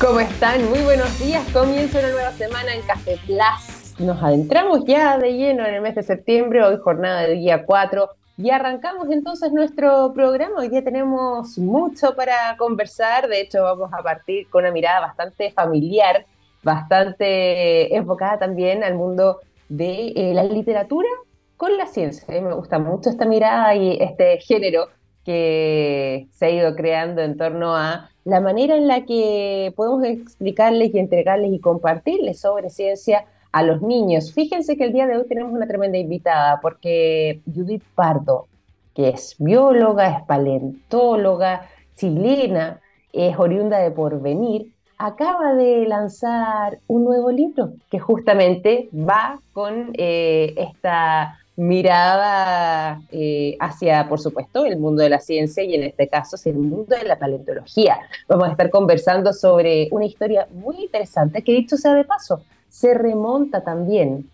¿Cómo están? Muy buenos días. Comienza una nueva semana en Café Plus. Nos adentramos ya de lleno en el mes de septiembre, hoy jornada del día 4. Y arrancamos entonces nuestro programa. Hoy ya tenemos mucho para conversar. De hecho, vamos a partir con una mirada bastante familiar, bastante enfocada también al mundo de eh, la literatura con la ciencia. Me gusta mucho esta mirada y este género que se ha ido creando en torno a la manera en la que podemos explicarles y entregarles y compartirles sobre ciencia a los niños. Fíjense que el día de hoy tenemos una tremenda invitada porque Judith Pardo, que es bióloga, es paleontóloga, chilena, es oriunda de Porvenir, acaba de lanzar un nuevo libro que justamente va con eh, esta mirada eh, hacia, por supuesto, el mundo de la ciencia y en este caso el mundo de la paleontología. Vamos a estar conversando sobre una historia muy interesante que dicho sea de paso, se remonta también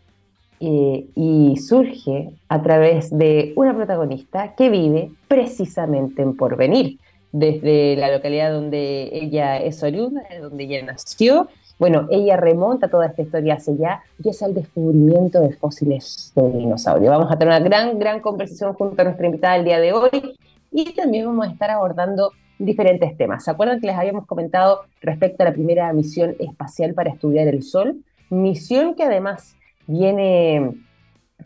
eh, y surge a través de una protagonista que vive precisamente en Porvenir, desde la localidad donde ella es oriunda, donde ella nació, bueno, ella remonta toda esta historia hacia allá y es el descubrimiento de fósiles de dinosaurio. Vamos a tener una gran, gran conversación junto a nuestra invitada el día de hoy y también vamos a estar abordando diferentes temas. ¿Se acuerdan que les habíamos comentado respecto a la primera misión espacial para estudiar el Sol? Misión que además viene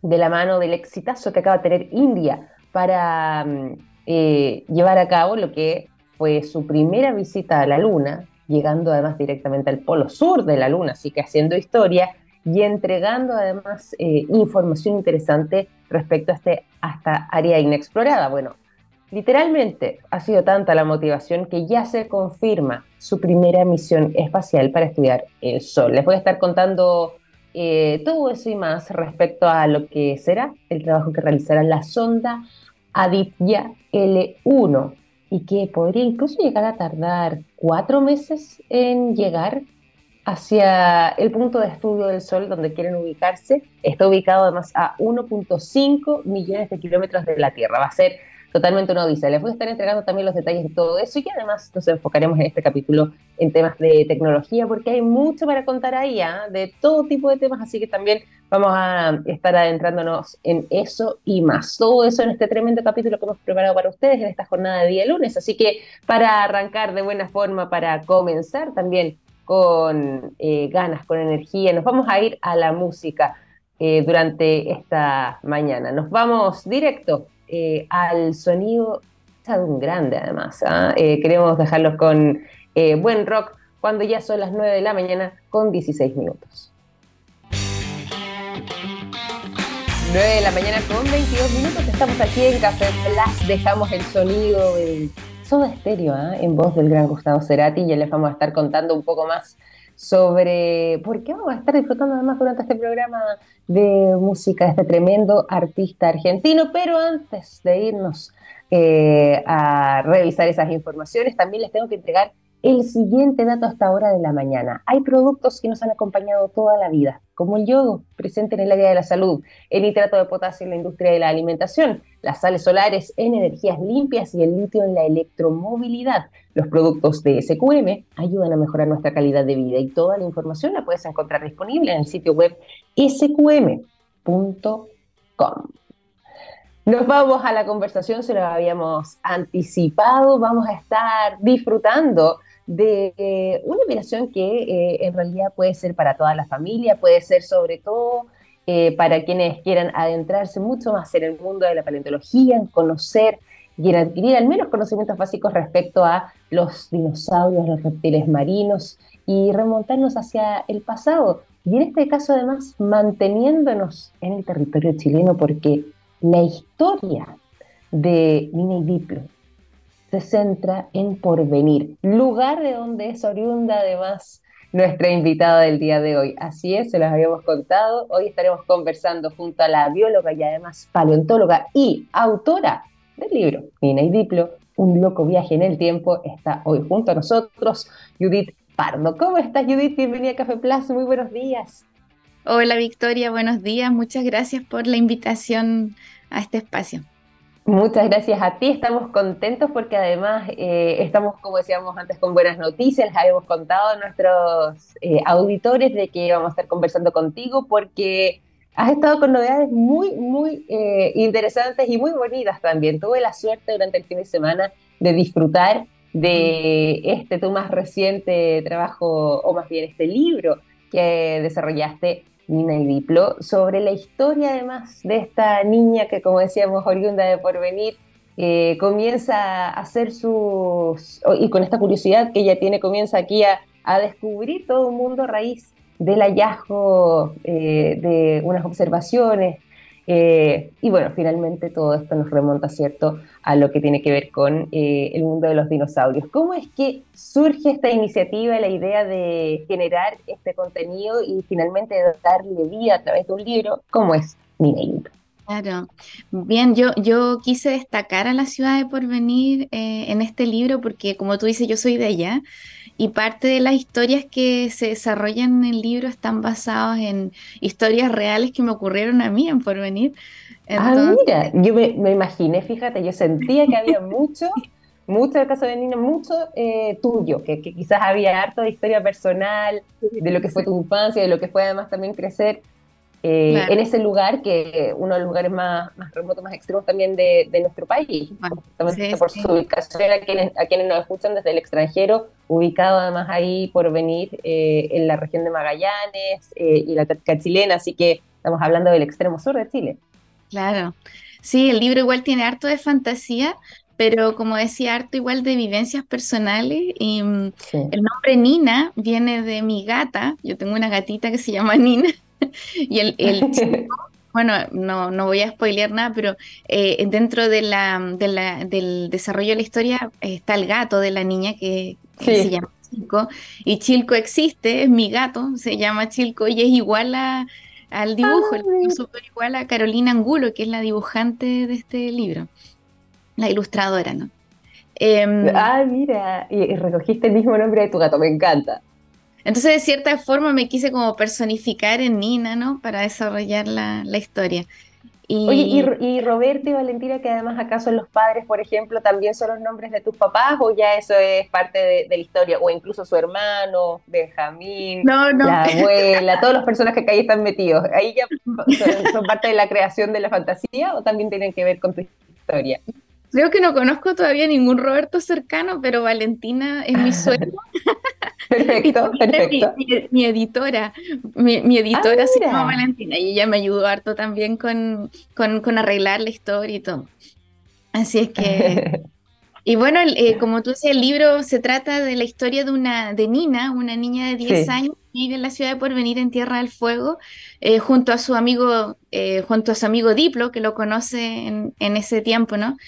de la mano del exitazo que acaba de tener India para mm, eh, llevar a cabo lo que fue su primera visita a la Luna, llegando además directamente al polo sur de la Luna, así que haciendo historia y entregando además eh, información interesante respecto a, este, esta área inexplorada. Bueno, literalmente ha sido tanta la motivación que ya se confirma su primera misión espacial para estudiar el Sol. Les voy a estar contando eh, todo eso y más respecto a lo que será el trabajo que realizará la sonda Aditya L1 y que podría incluso llegar a tardar cuatro meses en llegar hacia el punto de estudio del Sol donde quieren ubicarse. Está ubicado además a 1.5 millones de kilómetros de la Tierra. Va a ser totalmente una odisea. Les voy a estar entregando también los detalles de todo eso y además nos enfocaremos en este capítulo en temas de tecnología porque hay mucho para contar ahí, ¿ah? de todo tipo de temas, así que también vamos a estar adentrándonos en eso y más. Todo eso en este tremendo capítulo que hemos preparado para ustedes en esta jornada de día lunes. Así que para arrancar de buena forma, para comenzar también con eh, ganas, con energía, nos vamos a ir a la música eh, durante esta mañana. Nos vamos directo eh, al sonido de un grande además. ¿ah? Eh, queremos dejarlos con eh, buen rock cuando ya son las 9 de la mañana con 16 minutos. 9 de la mañana con 22 minutos, estamos aquí en Café Plus, dejamos el sonido de Soda Estéreo ¿ah? en voz del gran Gustavo Cerati ya les vamos a estar contando un poco más sobre por qué vamos a estar disfrutando además durante este programa de música de este tremendo artista argentino. Pero antes de irnos eh, a revisar esas informaciones, también les tengo que entregar el siguiente dato hasta ahora de la mañana. Hay productos que nos han acompañado toda la vida, como el yodo, presente en el área de la salud, el nitrato de potasio en la industria de la alimentación, las sales solares en energías limpias y el litio en la electromovilidad. Los productos de SQM ayudan a mejorar nuestra calidad de vida y toda la información la puedes encontrar disponible en el sitio web sqm.com. Nos vamos a la conversación, se lo habíamos anticipado, vamos a estar disfrutando de eh, una operación que eh, en realidad puede ser para toda la familia, puede ser sobre todo eh, para quienes quieran adentrarse mucho más en el mundo de la paleontología, en conocer y en adquirir al menos conocimientos básicos respecto a los dinosaurios, los reptiles marinos y remontarnos hacia el pasado. Y en este caso además manteniéndonos en el territorio chileno porque la historia de Nina Diplo, se centra en Porvenir, lugar de donde es oriunda además nuestra invitada del día de hoy. Así es, se los habíamos contado. Hoy estaremos conversando junto a la bióloga y además paleontóloga y autora del libro Nina Diplo, Un loco viaje en el tiempo. Está hoy junto a nosotros Judith Pardo. ¿Cómo estás, Judith? Bienvenida a Café Plus. Muy buenos días. Hola, Victoria. Buenos días. Muchas gracias por la invitación a este espacio. Muchas gracias a ti, estamos contentos porque además eh, estamos, como decíamos antes, con buenas noticias, les habíamos contado a nuestros eh, auditores de que vamos a estar conversando contigo porque has estado con novedades muy, muy eh, interesantes y muy bonitas también. Tuve la suerte durante el fin de semana de disfrutar de este tu más reciente trabajo, o más bien este libro que desarrollaste Nina y Diplo, sobre la historia además de esta niña que, como decíamos, oriunda de porvenir, eh, comienza a hacer sus, y con esta curiosidad que ella tiene, comienza aquí a, a descubrir todo un mundo a raíz del hallazgo eh, de unas observaciones, eh, y bueno, finalmente todo esto nos remonta, ¿cierto?, a lo que tiene que ver con eh, el mundo de los dinosaurios. ¿Cómo es que surge esta iniciativa, la idea de generar este contenido y finalmente darle vida a través de un libro? ¿Cómo es, Mineito? Claro. Bien, yo, yo quise destacar a la ciudad de Porvenir en este libro porque, como tú dices, yo soy de allá y parte de las historias que se desarrollan en el libro están basadas en historias reales que me ocurrieron a mí en Porvenir. Ah, mira, yo me, imaginé, fíjate, yo sentía que había mucho, mucho, el caso de Nina, mucho eh, tuyo, que, que, quizás había harto de historia personal, de lo que fue tu infancia, de lo que fue además también crecer eh, en ese lugar, que uno de los lugares más, más remotos, más extremos también de, nuestro país, por su ubicación a quienes, a quienes nos escuchan desde el extranjero, ubicado además ahí por venir eh, en la región de Magallanes eh, y la Tática chilena, así que estamos hablando del extremo sur de Chile. Claro, sí, el libro igual tiene harto de fantasía, pero como decía, harto igual de vivencias personales. Y mm, el nombre Nina viene de mi gata. Yo tengo una gatita que se llama Nina. y el, chico, bueno, no, no voy a spoilear nada, pero eh, dentro de la, del desarrollo de la historia está el gato de la niña que, se llama Chilco. Y Chilco existe, es mi gato, se llama Chilco y es igual al dibujo, es súper igual a Carolina Angulo, que es la dibujante de este libro, la ilustradora, ¿no? Em, ah, mira, y recogiste el mismo nombre de tu gato, me encanta. Entonces, de cierta forma, me quise como personificar en Nina, ¿no? Para desarrollar la, historia. Y... Oye, y, Roberto y Valentina, que además acá son los padres, por ejemplo, ¿también son los nombres de tus papás o ya eso es parte de, la historia? O incluso su hermano, Benjamín, la abuela, todos los personajes que ahí están metidos. ¿Ahí ya son, parte de la creación de la fantasía o también tienen que ver con tu historia? Creo que no conozco todavía ningún Roberto cercano, pero Valentina es mi suegro. Perfecto, perfecto. Mi, editora, mi, editora se llama Valentina y ella me ayudó harto también con, con, arreglar la historia y todo. Así es que... Y bueno, eh, como tú dices, el libro se trata de la historia de una de Nina, una niña de 10 años que vive en la ciudad de Porvenir en Tierra del Fuego, eh, junto a su amigo, eh, junto a su amigo Diplo, que lo conoce en, en ese tiempo, ¿no?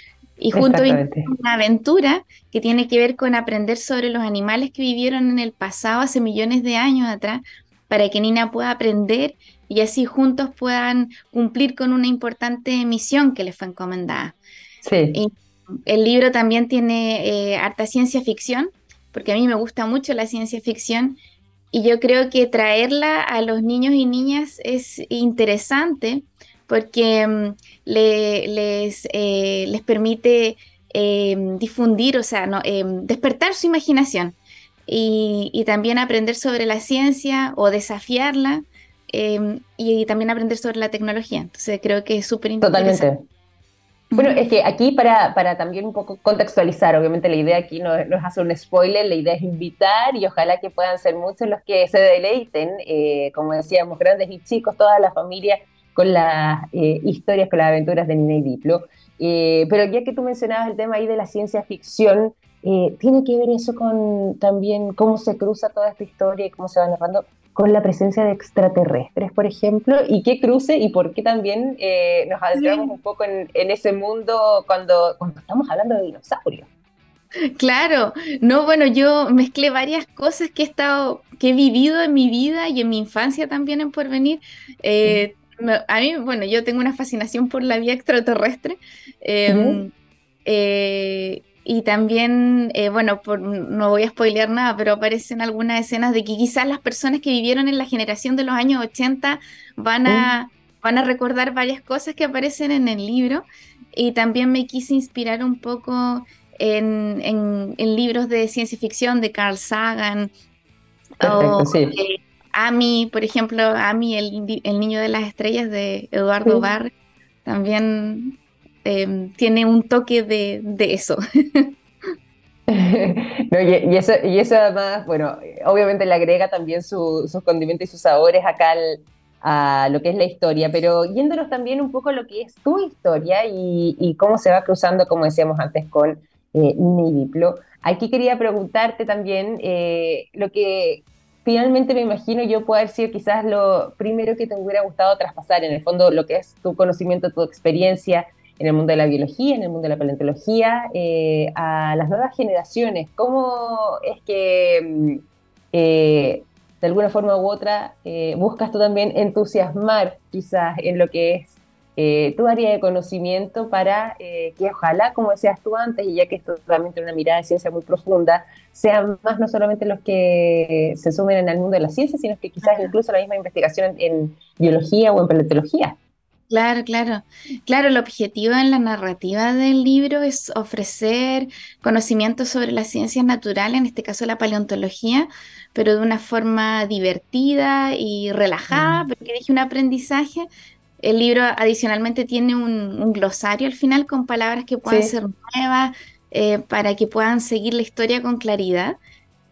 Y junto a una aventura que tiene que ver con aprender sobre los animales que vivieron en el pasado hace millones de años atrás, para que Nina pueda aprender y así juntos puedan cumplir con una importante misión que les fue encomendada. Sí. el libro también tiene eh, harta ciencia ficción, porque a mí me gusta mucho la ciencia ficción y yo creo que traerla a los niños y niñas es interesante porque mm, les, eh, les permite eh, difundir, o sea, no, eh, despertar su imaginación y, también aprender sobre la ciencia o desafiarla y, también aprender sobre la tecnología. Entonces creo que es súper interesante. Totalmente. Bueno, es que aquí para, para, también un poco contextualizar, obviamente la idea aquí no, no, es hacer un spoiler, la idea es invitar y ojalá que puedan ser muchos los que se deleiten, como decíamos, grandes y chicos, toda la familia con las eh, historias, con las aventuras de Nina y Diplo. Eh, pero ya que tú mencionabas el tema ahí de la ciencia ficción, eh, ¿tiene que ver eso con también cómo se cruza toda esta historia y cómo se va narrando con la presencia de extraterrestres, por ejemplo? ¿Y qué cruce y por qué también nos adentramos un poco en, ese mundo cuando, cuando estamos hablando de dinosaurios? Claro, no, bueno, yo mezclé varias cosas que he estado, que he vivido en mi vida y en mi infancia también en Porvenir. Eh, a mí, bueno, yo tengo una fascinación por la vida extraterrestre. Em, eh, y también, eh, bueno, no voy a spoilear nada, pero aparecen algunas escenas de que quizás las personas que vivieron en la generación de los años 80 van a, van a recordar varias cosas que aparecen en el libro. Y también me quise inspirar un poco en, en, libros de ciencia ficción de Carl Sagan o Ami, por ejemplo, Ami, el, el, niño de las estrellas de Eduardo Barr, también em, tiene un toque de, de eso. y, eso, y eso además, bueno, obviamente le agrega también sus condimentos y sus sabores acá a lo que es la historia, pero yéndonos también un poco a lo que es tu historia y, cómo se va cruzando, como decíamos antes, con eh, y Diplo. Aquí quería preguntarte también eh, lo que finalmente me imagino yo puede haber sido quizás lo primero que te hubiera gustado traspasar, en el fondo lo que es tu conocimiento, tu experiencia en el mundo de la biología, en el mundo de la paleontología, eh, a las nuevas generaciones. ¿Cómo es que mm, eh, de alguna forma u otra eh, buscas tú también entusiasmar quizás en lo que es tu área de conocimiento para que ojalá, como decías tú antes, y ya que esto también tiene una mirada de ciencia muy profunda, sean más no solamente los que se sumen en el mundo de la ciencia, sino que quizás incluso la misma investigación en biología o en paleontología. Claro, claro. Claro, el objetivo en la narrativa del libro es ofrecer conocimientos sobre las ciencias naturales, en este caso la paleontología, pero de una forma divertida y relajada, mm. porque dije un aprendizaje. El libro adicionalmente tiene un, glosario al final con palabras que puedan ser nuevas eh, para que puedan seguir la historia con claridad.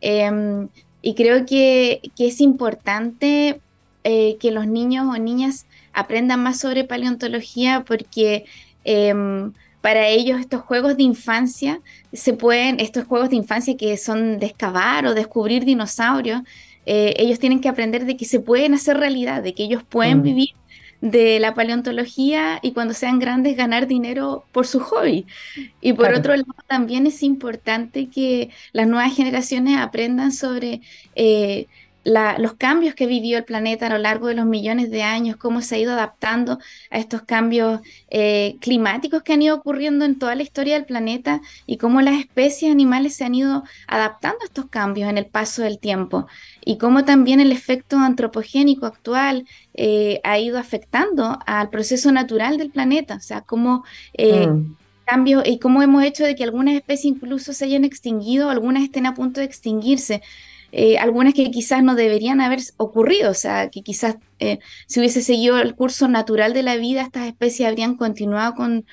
Em, y creo que, es importante eh, que los niños o niñas aprendan más sobre paleontología porque em, para ellos estos juegos de infancia se pueden, estos juegos de infancia que son de excavar o descubrir dinosaurios, eh, ellos tienen que aprender de que se pueden hacer realidad, de que ellos pueden mm. vivir de la paleontología y cuando sean grandes ganar dinero por su hobby. Y por otro lado, también es importante que las nuevas generaciones aprendan sobre eh, los cambios que vivió el planeta a lo largo de los millones de años, cómo se ha ido adaptando a estos cambios eh, climáticos que han ido ocurriendo en toda la historia del planeta y cómo las especies animales se han ido adaptando a estos cambios en el paso del tiempo y cómo también el efecto antropogénico actual eh, ha ido afectando al proceso natural del planeta, o sea, cómo... Eh, mm. cambios y cómo hemos hecho de que algunas especies incluso se hayan extinguido, algunas estén a punto de extinguirse. Eh, algunas que quizás no deberían haber ocurrido, o sea, que quizás eh, si hubiese seguido el curso natural de la vida, estas especies habrían continuado con,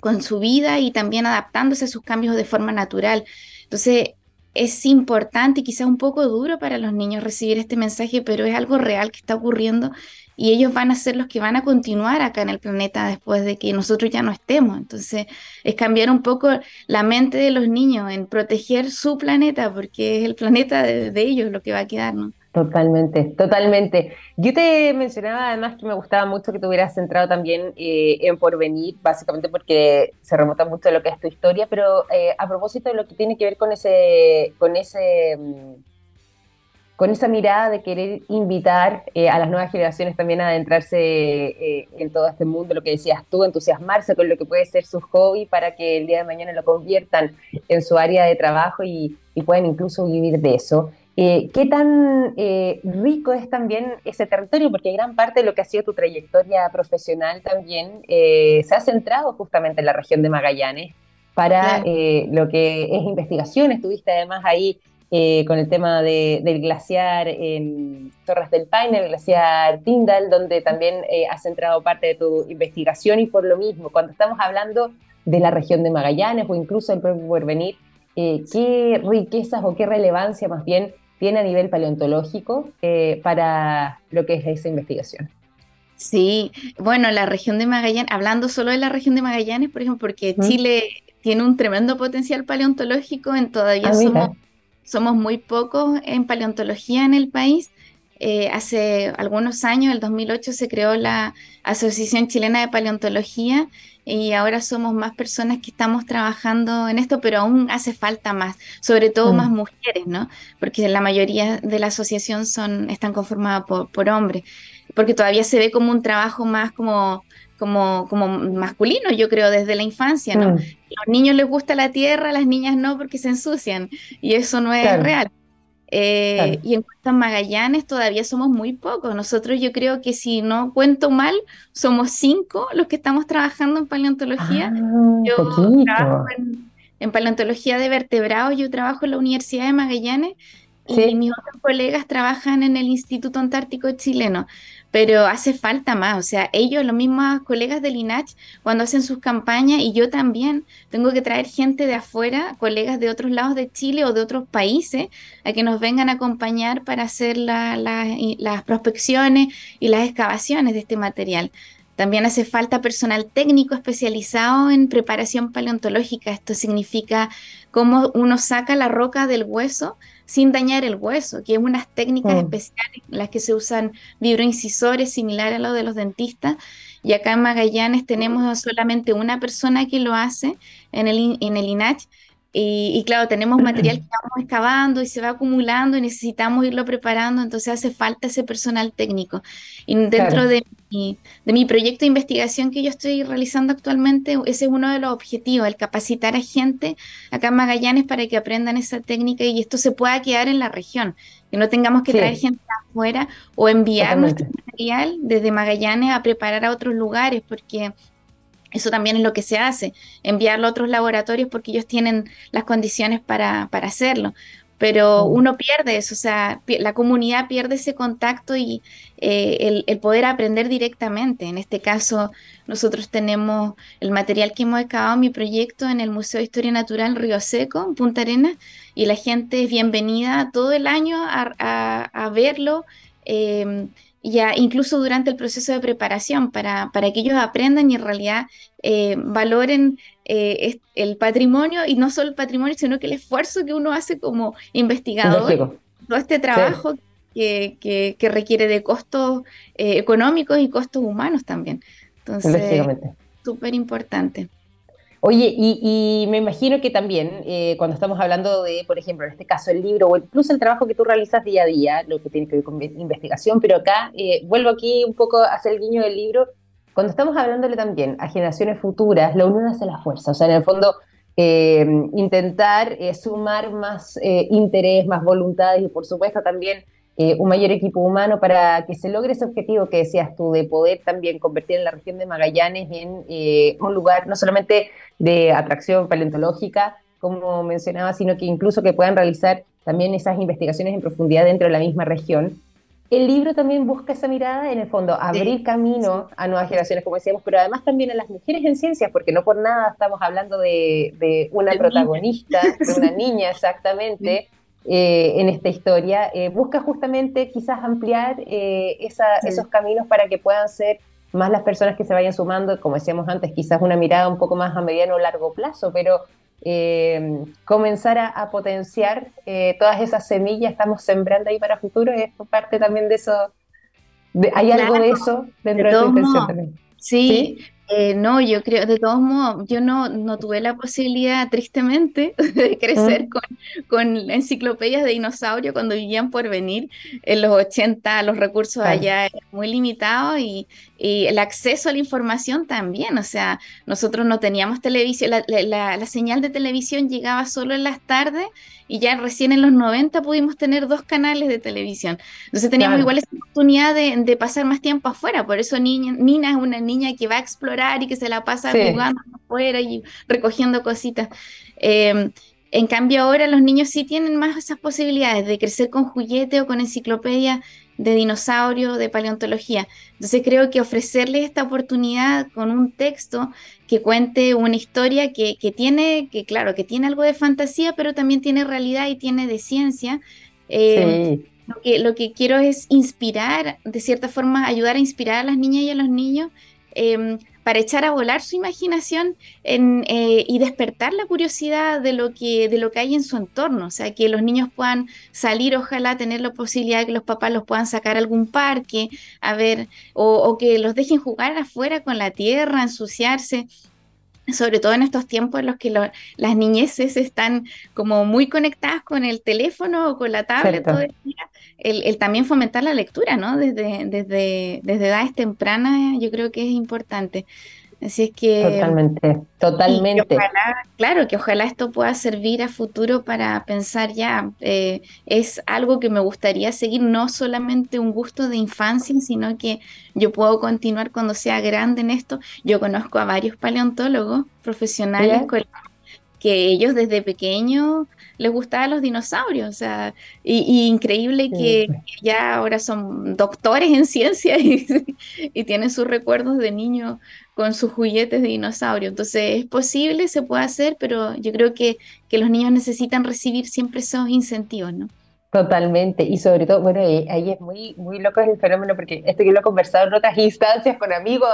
con su vida y también adaptándose a sus cambios de forma natural. Entonces, es importante y quizás un poco duro para los niños recibir este mensaje, pero es algo real que está ocurriendo y ellos van a ser los que van a continuar acá en el planeta después de que nosotros ya no estemos. Entonces, es cambiar un poco la mente de los niños en proteger su planeta, porque es el planeta de, ellos lo que va a quedar, ¿no? Totalmente, totalmente. Yo te mencionaba además que me gustaba mucho que te hubieras centrado también eh, en porvenir, básicamente porque se remota mucho de lo que es tu historia, pero eh, a propósito de lo que tiene que ver con ese, con ese mm, con esa mirada de querer invitar eh, a las nuevas generaciones también a adentrarse eh, en todo este mundo, lo que decías tú, entusiasmarse con lo que puede ser su hobby para que el día de mañana lo conviertan en su área de trabajo y, puedan incluso vivir de eso. Eh, ¿Qué tan rico es también ese territorio? Porque gran parte de lo que ha sido tu trayectoria profesional también se ha centrado justamente en la región de Magallanes para lo que es investigación. Estuviste además ahí eh, con el tema del glaciar en Torres del Paine, el glaciar Tyndall, donde también eh, has centrado parte de tu investigación y por lo mismo, cuando estamos hablando de la región de Magallanes o incluso el propio porvenir, eh, ¿qué riquezas o qué relevancia más bien tiene a nivel paleontológico para lo que es esa investigación? Sí, bueno, la región de Magallanes, hablando solo de la región de Magallanes, por ejemplo, porque Chile tiene un tremendo potencial paleontológico, en todavía ah, somos somos muy pocos en paleontología en el país. Eh, hace algunos años, el 2008, se creó la Asociación Chilena de Paleontología y ahora somos más personas que estamos trabajando en esto, pero aún hace falta más, sobre todo mm. más mujeres, ¿no? Porque la mayoría de la asociación son, están conformadas por, por hombres, porque todavía se ve como un trabajo más como como, como masculino, yo creo, desde la infancia, ¿no? Mm. Los niños les gusta la tierra, las niñas no porque se ensucian y eso no es real. Eh, y en cuanto a Magallanes, todavía somos muy pocos. Nosotros yo creo que si no cuento mal, somos cinco los que estamos trabajando en paleontología. Ah, yo trabajo en, paleontología de vertebrados, yo trabajo en la Universidad de Magallanes y mis otros colegas trabajan en el Instituto Antártico Chileno pero hace falta más, o sea, ellos, los mismos colegas del INACH, cuando hacen sus campañas, y yo también tengo que traer gente de afuera, colegas de otros lados de Chile o de otros países, a que nos vengan a acompañar para hacer las prospecciones y las excavaciones de este material. También hace falta personal técnico especializado en preparación paleontológica. Esto significa cómo uno saca la roca del hueso sin dañar el hueso, que es unas técnicas mm. especiales las que se usan vibroincisores similares a los de los dentistas. Y acá en Magallanes tenemos solamente una persona que lo hace en el, en el INACH y, claro, tenemos material que vamos excavando y se va acumulando y necesitamos irlo preparando, entonces hace falta ese personal técnico. Y dentro de, mi, de mi proyecto de investigación que yo estoy realizando actualmente, ese es uno de los objetivos, el capacitar a gente acá en Magallanes para que aprendan esa técnica y esto se pueda quedar en la región, que no tengamos que traer gente afuera o enviar nuestro material desde Magallanes a preparar a otros lugares, porque eso también es lo que se hace, enviarlo a otros laboratorios porque ellos tienen las condiciones para, hacerlo. Pero uno pierde eso, o sea, la comunidad pierde ese contacto y eh, el, poder aprender directamente. En este caso, nosotros tenemos el material que hemos excavado en mi proyecto en el Museo de Historia Natural Río Seco, en Punta Arenas, y la gente es bienvenida todo el año a, verlo. Eh, ya incluso durante el proceso de preparación, para, para que ellos aprendan y en realidad eh, valoren eh, el patrimonio y no solo el patrimonio, sino que el esfuerzo que uno hace como investigador, todo este trabajo que, que, requiere de costos eh, económicos y costos humanos también. Entonces, súper importante. Oye, y, me imagino que también eh, cuando estamos hablando de, por ejemplo, en este caso el libro o incluso el trabajo que tú realizas día a día, lo que tiene que ver con investigación, pero acá eh, vuelvo aquí un poco a hacer el guiño del libro, cuando estamos hablándole también a generaciones futuras, la unión hace la fuerza, o sea, en el fondo eh, intentar sumar más interés, más voluntades y por supuesto también eh, un mayor equipo humano para que se logre ese objetivo que decías tú, de poder también convertir en la región de Magallanes en eh, un lugar no solamente de atracción paleontológica, como mencionaba, sino que incluso que puedan realizar también esas investigaciones en profundidad dentro de la misma región. El libro también busca esa mirada, en el fondo, abrir camino a nuevas generaciones, como decíamos, pero además también a las mujeres en ciencias, porque no por nada estamos hablando de, una protagonista, de una niña exactamente, eh, en esta historia, eh, busca justamente quizás ampliar eh, esos caminos para que puedan ser más las personas que se vayan sumando, como decíamos antes, quizás una mirada un poco más a mediano o largo plazo, pero comenzar a, potenciar todas esas semillas, estamos sembrando ahí para futuro, es parte también de eso, hay algo de eso dentro de, tu intención también. ¿Sí? Eh, no, yo creo, de todos modos, yo no, no tuve la posibilidad, tristemente, de crecer con, con enciclopedias de dinosaurio cuando vivían por venir. En los 80 los recursos allá eran muy limitados y, y, el acceso a la información también. O sea, nosotros no teníamos televisión, la, la, la señal de televisión llegaba solo en las tardes y ya recién en los 90 pudimos tener dos canales de televisión. Entonces teníamos igual esa oportunidad de, pasar más tiempo afuera, por eso Nina es una niña que va a explorar y que se la pasa jugando afuera y recogiendo cositas. Em, en cambio ahora los niños sí tienen más esas posibilidades de crecer con juguete o con enciclopedia de dinosaurio, de paleontología. Entonces creo que ofrecerles esta oportunidad con un texto que cuente una historia que, tiene, que claro, que tiene algo de fantasía, pero también tiene realidad y tiene de ciencia. Eh, lo, que, lo que quiero es inspirar, de cierta forma, ayudar a inspirar a las niñas y a los niños em, para echar a volar su imaginación eh, y despertar la curiosidad de lo, que, de lo que hay en su entorno. O sea, que los niños puedan salir, ojalá tener la posibilidad de que los papás los puedan sacar a algún parque, a ver, o que los dejen jugar afuera con la tierra, ensuciarse sobre todo en estos tiempos en los que las niñeces están como muy conectadas con el teléfono o con la tablet todo el día, el, también fomentar la lectura, ¿no? Desde, desde, desde edades tempranas yo creo que es importante. Así es que... Totalmente, totalmente. claro, que ojalá esto pueda servir a futuro para pensar ya, eh, es algo que me gustaría seguir, no solamente un gusto de infancia, sino que yo puedo continuar cuando sea grande en esto. Yo conozco a varios paleontólogos profesionales que ellos desde pequeños les gustaban los dinosaurios, o sea, y, increíble que ya ahora son doctores en ciencia y, y, tienen sus recuerdos de niños con sus juguetes de dinosaurio. Entonces, es posible, se puede hacer, pero yo creo que, que los niños necesitan recibir siempre esos incentivos, ¿no? Totalmente, y sobre todo, bueno, ahí es muy, muy loco el fenómeno, porque esto que lo he conversado en otras instancias con amigos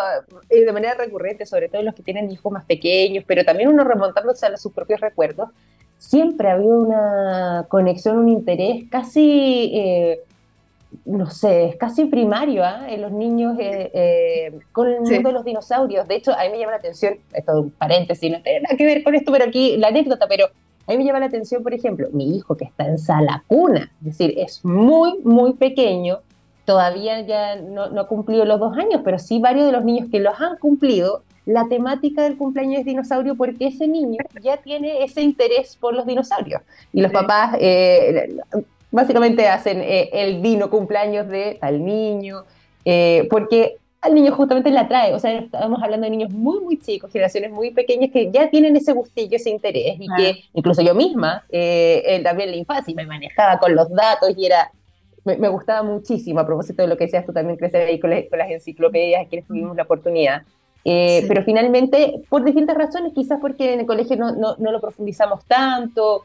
eh, de manera recurrente, sobre todo los que tienen hijos más pequeños, pero también uno remontándose a sus propios recuerdos, siempre ha habido una conexión, un interés casi, eh, no sé, es casi primario ¿ah? en los niños eh, con el mundo de los dinosaurios. De hecho, a mí me llama la atención, esto es un paréntesis, no tiene nada que ver con esto, pero aquí la anécdota, pero a mí me llama la atención, por ejemplo, mi hijo que está en sala cuna, es decir, es muy, muy pequeño, todavía ya no, ha cumplido los dos años, pero sí varios de los niños que los han cumplido, la temática del cumpleaños es dinosaurio porque ese niño ya tiene ese interés por los dinosaurios. Y los papás eh, básicamente hacen eh, el dino cumpleaños de tal niño, eh, porque al niño justamente le atrae. O sea, estamos hablando de niños muy, muy chicos, generaciones muy pequeñas que ya tienen ese gustillo, ese interés, y que incluso yo misma, eh, también en la infancia, me manejaba con los datos y era. Me, gustaba muchísimo, a propósito de lo que decías tú también, crecer ahí con, las enciclopedias, quienes tuvimos la oportunidad. Eh, pero finalmente, por distintas razones, quizás porque en el colegio no, no, no lo profundizamos tanto,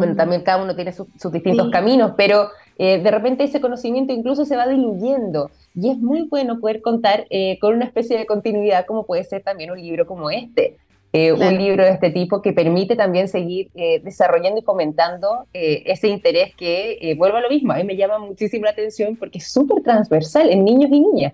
bueno, también cada uno tiene sus distintos caminos, pero eh, de repente ese conocimiento incluso se va diluyendo y es muy bueno poder contar eh, con una especie de continuidad como puede ser también un libro como este. Eh, un libro de este tipo que permite también seguir desarrollando y fomentando ese interés que, vuelvo a lo mismo, a mí me llama muchísimo la atención porque es súper transversal en niños y niñas.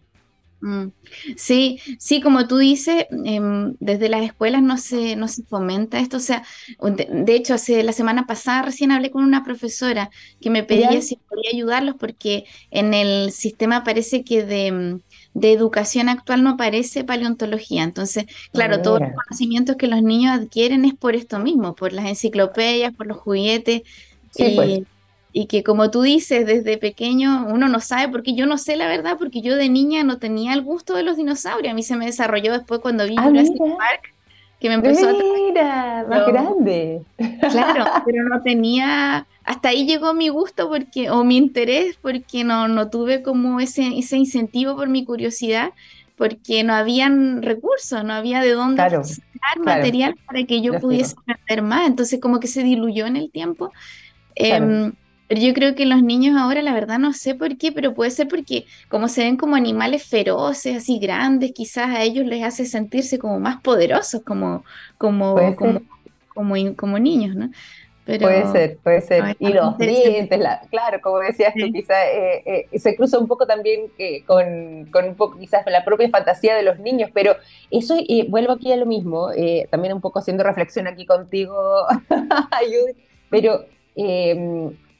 Mm. Sí, sí, como tú dices, em, desde las escuelas no se, no se fomenta esto. O sea, de, hecho, hace la semana pasada recién hablé con una profesora que me pedía si podía ayudarlos porque en el sistema parece que de, mm, de educación actual no aparece paleontología. Entonces, claro, todos los conocimientos que los niños adquieren es por esto mismo, por las enciclopedias, por los juguetes. Sí, pues y que como tú dices, desde pequeño uno no sabe, porque yo no sé la verdad, porque yo de niña no tenía el gusto de los dinosaurios, a mí se me desarrolló después cuando vi ah, Jurassic Park, que me empezó mira, a... más grande. Claro, pero no tenía, hasta ahí llegó mi gusto porque, o mi interés, porque no, no tuve como ese, ese incentivo por mi curiosidad, porque no habían recursos, no había de dónde sacar material para que yo pudiese aprender más, entonces como que se diluyó en el tiempo. Em, pero yo creo que los niños ahora, la verdad, no sé por qué, pero puede ser porque como se ven como animales feroces, así grandes, quizás a ellos les hace sentirse como más poderosos, como, como, como, como, niños, ¿no? puede ser, puede ser. y los dientes, claro, como decías tú, quizás eh, eh, se cruza un poco también eh, con, con, un poco quizás la propia fantasía de los niños, pero eso, vuelvo aquí a lo mismo, también un poco haciendo reflexión aquí contigo, Judith, pero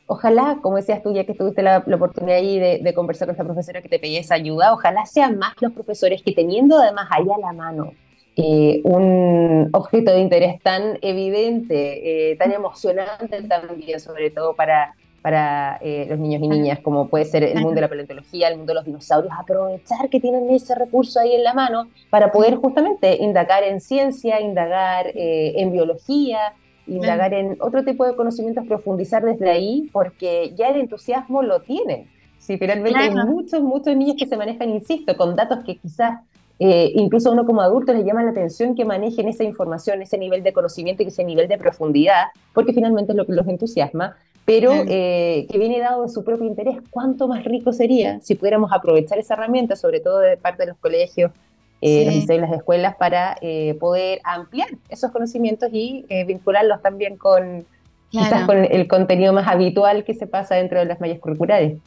ojalá, como decías tú, ya que tuviste la, oportunidad ahí de, conversar con esta profesora que te pedía esa ayuda, ojalá sean más los profesores que teniendo además ahí a la mano eh, un objeto de interés tan evidente, eh, tan emocionante también, sobre todo para, para eh, los niños y niñas, como puede ser el mundo de la paleontología, el mundo de los dinosaurios, aprovechar que tienen ese recurso ahí en la mano para poder justamente indagar en ciencia, indagar en biología, indagar en otro tipo de conocimientos, profundizar desde ahí, porque ya el entusiasmo lo tienen. Si finalmente hay muchos, muchos niños que se manejan, insisto, con datos que quizás eh, incluso a uno como adulto le llama la atención que manejen esa información, ese nivel de conocimiento y ese nivel de profundidad, porque finalmente es lo que los entusiasma, pero eh, que viene dado de su propio interés. ¿Cuánto más rico sería si pudiéramos aprovechar esa herramienta, sobre todo de parte de los colegios, eh, las escuelas para eh, poder ampliar esos conocimientos y eh, vincularlos también con, con el contenido más habitual que se pasa dentro de las mallas curriculares.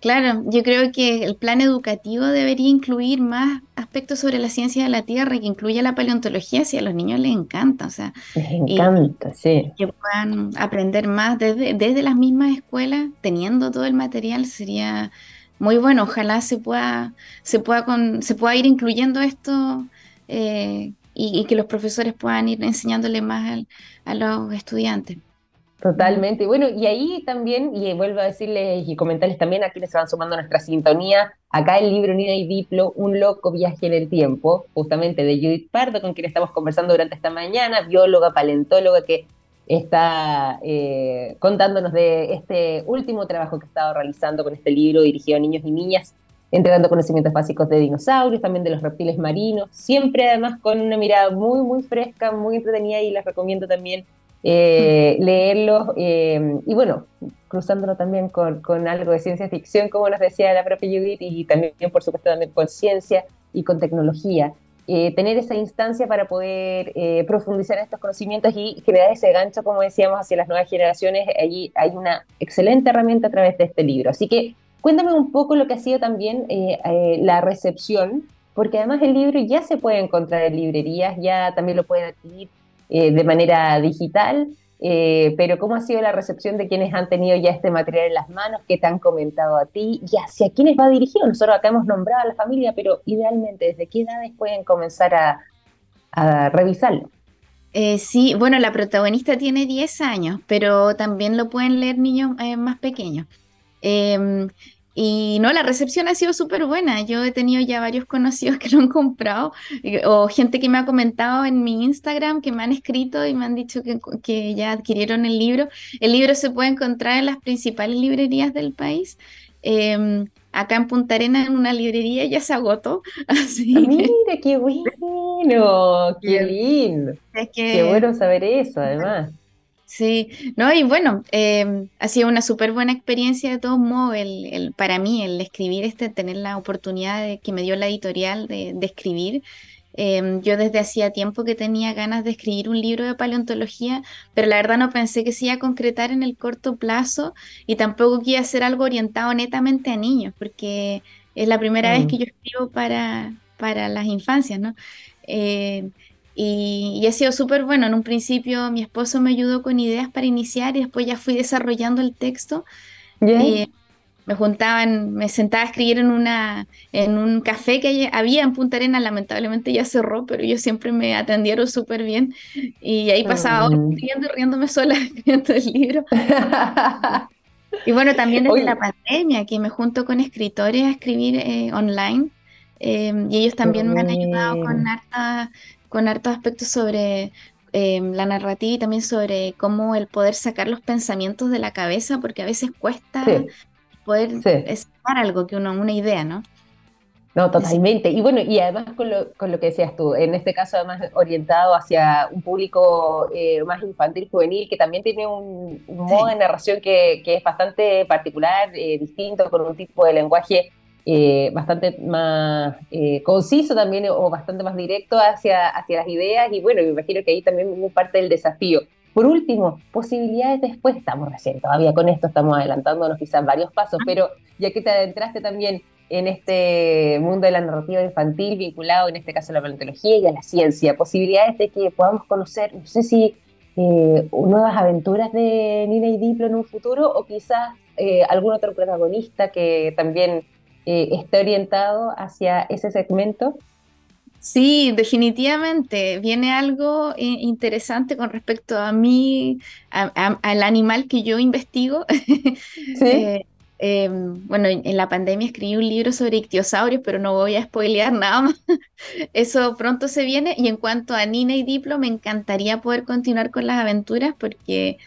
Claro, yo creo que el plan educativo debería incluir más aspectos sobre la ciencia de la Tierra y que incluya la paleontología si a los niños les encanta, o sea, les encanta, sí. Que puedan aprender más desde, desde las mismas escuelas, teniendo todo el material, sería muy bueno. Ojalá se pueda, se pueda, con, se pueda ir incluyendo esto eh, y, que los profesores puedan ir enseñándole más a los estudiantes. Totalmente. Bueno, y ahí también, y vuelvo a decirles y comentarles también a quienes se van sumando a nuestra sintonía, acá el libro Nina y Diplo, Un loco viaje en el tiempo, justamente de Judith Pardo, con quien estamos conversando durante esta mañana, bióloga, paleontóloga, que está eh, contándonos de este último trabajo que ha estado realizando con este libro dirigido a niños y niñas, entregando conocimientos básicos de dinosaurios, también de los reptiles marinos, siempre además con una mirada muy, muy fresca, muy entretenida y les recomiendo también eh, leerlos eh, y bueno, cruzándolo también con, con, algo de ciencia ficción, como nos decía la propia Judith, y también, por supuesto, también con ciencia y con tecnología. Eh, tener esa instancia para poder profundizar en estos conocimientos y generar ese gancho, como decíamos, hacia las nuevas generaciones, allí hay una excelente herramienta a través de este libro. Así que cuéntame un poco lo que ha sido también la recepción, porque además el libro ya se puede encontrar en librerías, ya también lo pueden adquirir eh, de manera digital, eh, pero ¿cómo ha sido la recepción de quienes han tenido ya este material en las manos? ¿Qué te han comentado a ti? ¿Y hacia quiénes va dirigido? Nosotros acá hemos nombrado a la familia, pero idealmente, ¿desde qué edades pueden comenzar a, revisarlo? Eh, sí, bueno, la protagonista tiene 10 años, pero también lo pueden leer niños más pequeños. Y no, la recepción ha sido súper buena. Yo he tenido ya varios conocidos que lo han comprado o gente que me ha comentado en mi Instagram, que me han escrito y me han dicho que, que ya adquirieron el libro. El libro se puede encontrar en las principales librerías del país. Em, acá en Punta Arena, en una librería, ya se agotó. Así ah, Mira, qué bueno, qué lindo. Qué bueno saber eso, además. Sí, no, y bueno, em, ha sido una súper buena experiencia de todos modos el, para mí el escribir este, tener la oportunidad de, que me dio la editorial de, escribir. Em, yo desde hacía tiempo que tenía ganas de escribir un libro de paleontología, pero la verdad no pensé que se iba a concretar en el corto plazo y tampoco que iba a ser algo orientado netamente a niños, porque es la primera vez mm. que yo escribo para, para las infancias, ¿no? Eh, y, ha sido súper bueno. En un principio mi esposo me ayudó con ideas para iniciar y después ya fui desarrollando el texto. Eh, me juntaban, me sentaba a escribir en, una, en un café que había en Punta Arenas, lamentablemente ya cerró, pero ellos siempre me atendieron súper bien. Y ahí pasaba horas mm. escribiendo y riéndome sola escribiendo el libro. y bueno, también desde la pandemia, que me junto con escritores a escribir eh, online. Eh, y ellos también me han ayudado con harta con hartos aspectos sobre em, la narrativa y también sobre cómo el poder sacar los pensamientos de la cabeza, porque a veces cuesta poder sacar algo que uno, una idea, ¿no? No, totalmente. Y bueno, y además con lo, con lo que decías tú, en este caso además orientado hacia un público eh, más infantil, juvenil, que también tiene un, modo de narración que, que, es bastante particular, eh, distinto, con un tipo de lenguaje eh, bastante más eh, conciso también o bastante más directo hacia, hacia las ideas y bueno, me imagino que ahí también hubo parte del desafío. Por último, posibilidades después, estamos recién todavía con esto, estamos adelantándonos quizás varios pasos, pero ya que te adentraste también en este mundo de la narrativa infantil vinculado en este caso a la paleontología y a la ciencia, posibilidades de que podamos conocer, no sé si eh, nuevas aventuras de Nina y Diplo en un futuro o quizás algún otro protagonista que también eh, esté orientado hacia ese segmento? Sí, definitivamente. Viene algo eh, interesante con respecto a mí, al animal que yo investigo. ¿Sí? Eh, em, bueno, en la pandemia escribí un libro sobre ictiosaurios, pero no voy a spoilear nada más. Eso pronto se viene. Y en cuanto a Nina y Diplo, me encantaría poder continuar con las aventuras porque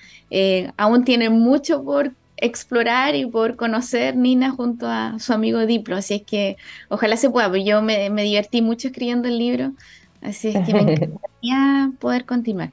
aún tiene mucho por explorar y por conocer Nina junto a su amigo Diplo. Así es que ojalá se pueda, porque yo me, divertí mucho escribiendo el libro. Así es que me encantaría poder continuar.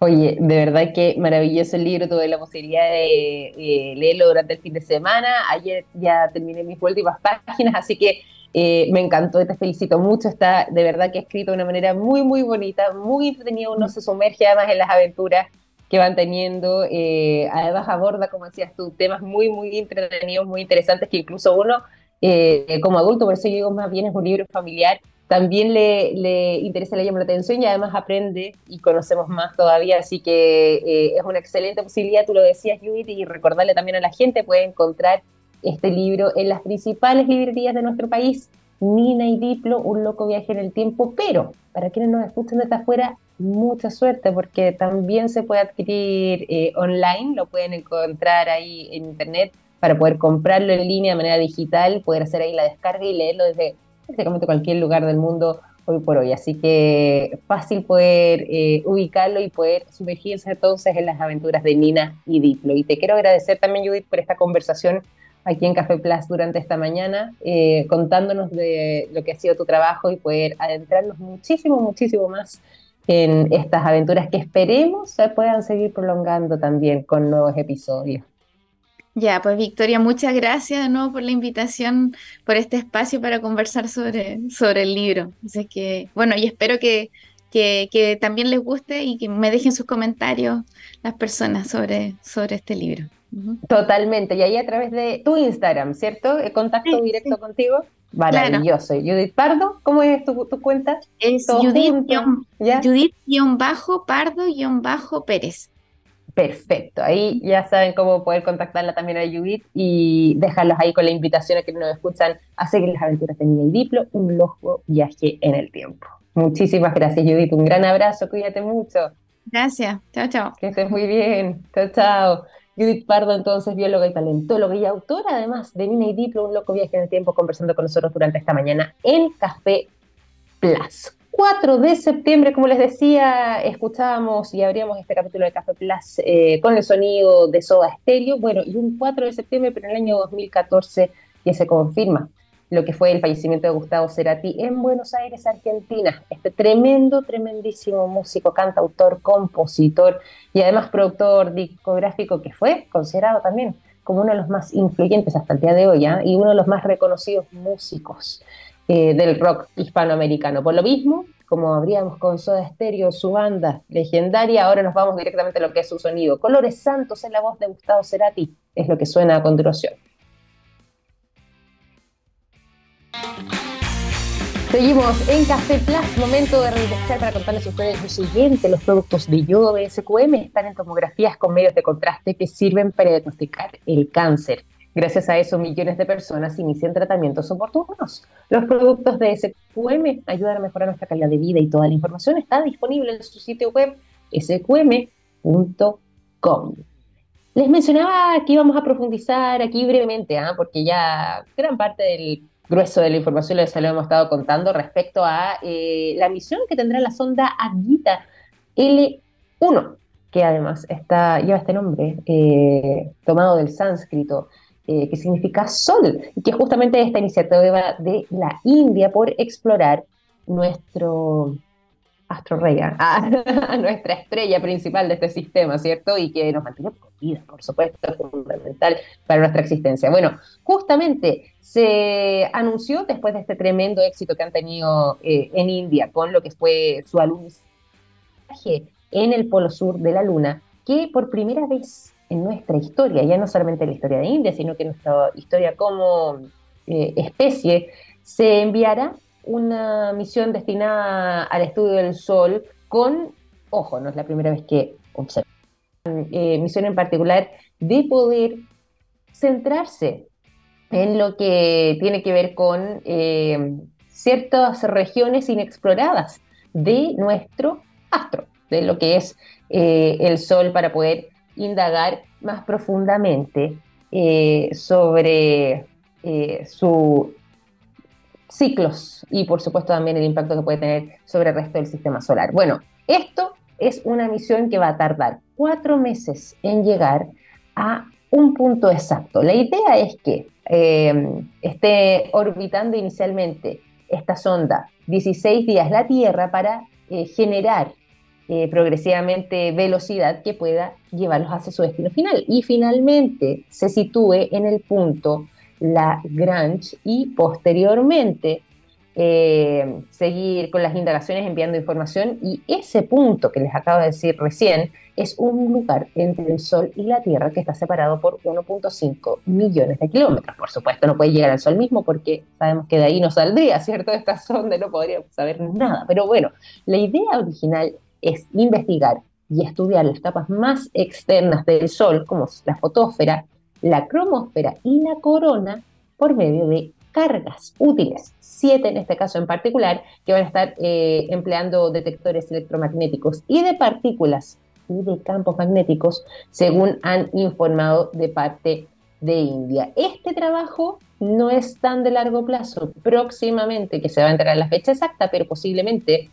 Oye, de verdad que maravilloso el libro, tuve la posibilidad de leerlo durante el fin de semana, ayer ya terminé mis últimas páginas, así que eh, me encantó y te felicito mucho, está de verdad que escrito de una manera muy, muy bonita, muy entretenido, uno se sumerge además en las aventuras que van teniendo. Eh, además aborda, como decías tú, temas muy, muy entretenidos, muy interesantes, que incluso uno, eh, como adulto, por eso yo digo más bien es un libro familiar, también le, le interesa, le llama la atención y además aprende y conocemos más todavía, así que eh, es una excelente posibilidad, tú lo decías, Judith, y recordarle también a la gente, puede encontrar este libro en las principales librerías de nuestro país, Nina y Diplo, Un loco viaje en el tiempo, pero para quienes nos escuchan desde afuera, mucha suerte porque también se puede adquirir eh, online, lo pueden encontrar ahí en internet para poder comprarlo en línea de manera digital, poder hacer ahí la descarga y leerlo desde prácticamente cualquier lugar del mundo hoy por hoy. Así que fácil poder eh, ubicarlo y poder sumergirse entonces en las aventuras de Nina y Diplo. Y te quiero agradecer también, Judith, por esta conversación aquí en Café Plus durante esta mañana, eh, contándonos de lo que ha sido tu trabajo y poder adentrarnos muchísimo, muchísimo más en estas aventuras que esperemos se puedan seguir prolongando también con nuevos episodios. Ya, pues Victoria, muchas gracias de nuevo por la invitación, por este espacio para conversar sobre, sobre el libro. Así que, bueno, y espero que, que, también les guste y que me dejen sus comentarios las personas sobre, sobre este libro. Totalmente, y ahí a través de tu Instagram, ¿cierto? Contacto directo contigo. Maravilloso. Judith Pardo, ¿cómo es tu, cuenta? Es Judith-Pardo-Pérez. Perfecto, ahí ya saben cómo poder contactarla también a Judith y dejarlos ahí con la invitación a que nos escuchan a seguir las aventuras de Nina y Diplo, un loco viaje en el tiempo. Muchísimas gracias Judith, un gran abrazo, cuídate mucho. Gracias, chao, chao. Que estés muy bien, chao, chao. Judith Pardo, entonces, bióloga y paleontóloga y autora además de Nina y Diplo, un loco viaje en el tiempo, conversando con nosotros durante esta mañana en Café Plus. 4 de septiembre, como les decía, escuchábamos y abríamos este capítulo de Café Plus eh, con el sonido de Soda Stereo. Bueno, y un 4 de septiembre, pero en el año 2014 ya se confirma lo que fue el fallecimiento de Gustavo Cerati en Buenos Aires, Argentina. Este tremendo, tremendísimo músico, cantautor, compositor y además productor discográfico que fue considerado también como uno de los más influyentes hasta el día de hoy ¿ah? y uno de los más reconocidos músicos eh, del rock hispanoamericano. Por lo mismo, como habríamos con Soda Stereo, su banda legendaria, ahora nos vamos directamente a lo que es su sonido. Colores Santos en la voz de Gustavo Cerati es lo que suena a continuación. Seguimos en Café Plus, momento de reinvestir para contarles a ustedes lo siguiente. Los productos de yodo de SQM están en tomografías con medios de contraste que sirven para diagnosticar el cáncer. Gracias a eso, millones de personas inician tratamientos oportunos. Los productos de SQM ayudan a mejorar nuestra calidad de vida y toda la información está disponible en su sitio web sqm.com. Les mencionaba que íbamos a profundizar aquí brevemente, ¿ah? porque ya gran parte del grueso de la información les lo hemos estado contando respecto a eh, la misión que tendrá la sonda Agita L1, que además está, lleva este nombre eh, tomado del sánscrito. Eh, que significa sol, y que justamente esta iniciativa de la India por explorar nuestro astro rey, ah, nuestra estrella principal de este sistema, ¿cierto? Y que nos mantiene con vida, por supuesto, es fundamental para nuestra existencia. Bueno, justamente se anunció después de este tremendo éxito que han tenido eh, en India con lo que fue su alunizaje en el polo sur de la Luna, que por primera vez en nuestra historia, ya no solamente la historia de India, sino que nuestra historia como eh, especie, se enviará una misión destinada al estudio del Sol con, ojo, no es la primera vez que observan, eh, misión en particular de poder centrarse en lo que tiene que ver con eh, ciertas regiones inexploradas de nuestro astro, de lo que es el Sol para poder indagar más profundamente eh, sobre eh, sus ciclos y por supuesto también el impacto que puede tener sobre el resto del sistema solar. Bueno, esto es una misión que va a tardar cuatro meses en llegar a un punto exacto. La idea es que eh, esté orbitando inicialmente esta sonda 16 días la Tierra para generar eh, progresivamente velocidad que pueda llevarlos hacia su destino final. Y finalmente se sitúe en el punto Lagrange y posteriormente eh, seguir con las indagaciones enviando información y ese punto que les acabo de decir recién es un lugar entre el Sol y la Tierra que está separado por 1.5 millones de kilómetros. Por supuesto no puede llegar al Sol mismo porque sabemos que de ahí no saldría, ¿cierto? Esta sonda no podríamos saber nada. Pero bueno, la idea original es investigar y estudiar las capas más externas del Sol, como la fotosfera, la cromosfera y la corona, por medio de cargas útiles, siete en este caso en particular, que van a estar eh, empleando detectores electromagnéticos y de partículas y de campos magnéticos, según han informado de parte de India. Este trabajo no es tan de largo plazo, próximamente, que se va a entregar la fecha exacta, pero posiblemente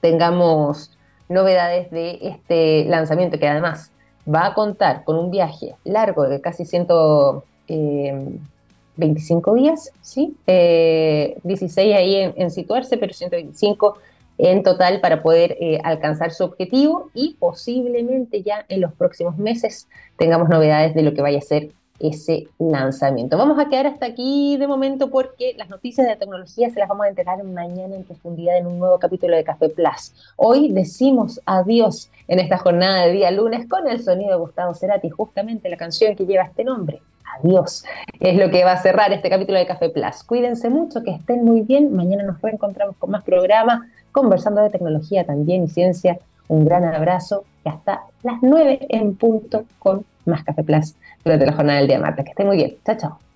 tengamos novedades de este lanzamiento que además va a contar con un viaje largo de casi 125 eh, días, ¿sí? 16 eh, ahí en, situarse, pero 125 en total para poder eh, alcanzar su objetivo y posiblemente ya en los próximos meses tengamos novedades de lo que vaya a ser ese lanzamiento. Vamos a quedar hasta aquí de momento porque las noticias de tecnología se las vamos a enterar mañana en profundidad en un nuevo capítulo de Café Plus. Hoy decimos adiós en esta jornada de día lunes con el sonido de Gustavo Cerati, justamente la canción que lleva este nombre. Adiós. Es lo que va a cerrar este capítulo de Café Plus. Cuídense mucho, que estén muy bien. Mañana nos reencontramos con más programa, conversando de tecnología también y ciencia. Un gran abrazo y hasta las 9 en punto con más Café Plus durante la jornada del día martes. Que esté muy bien. Chao, chao.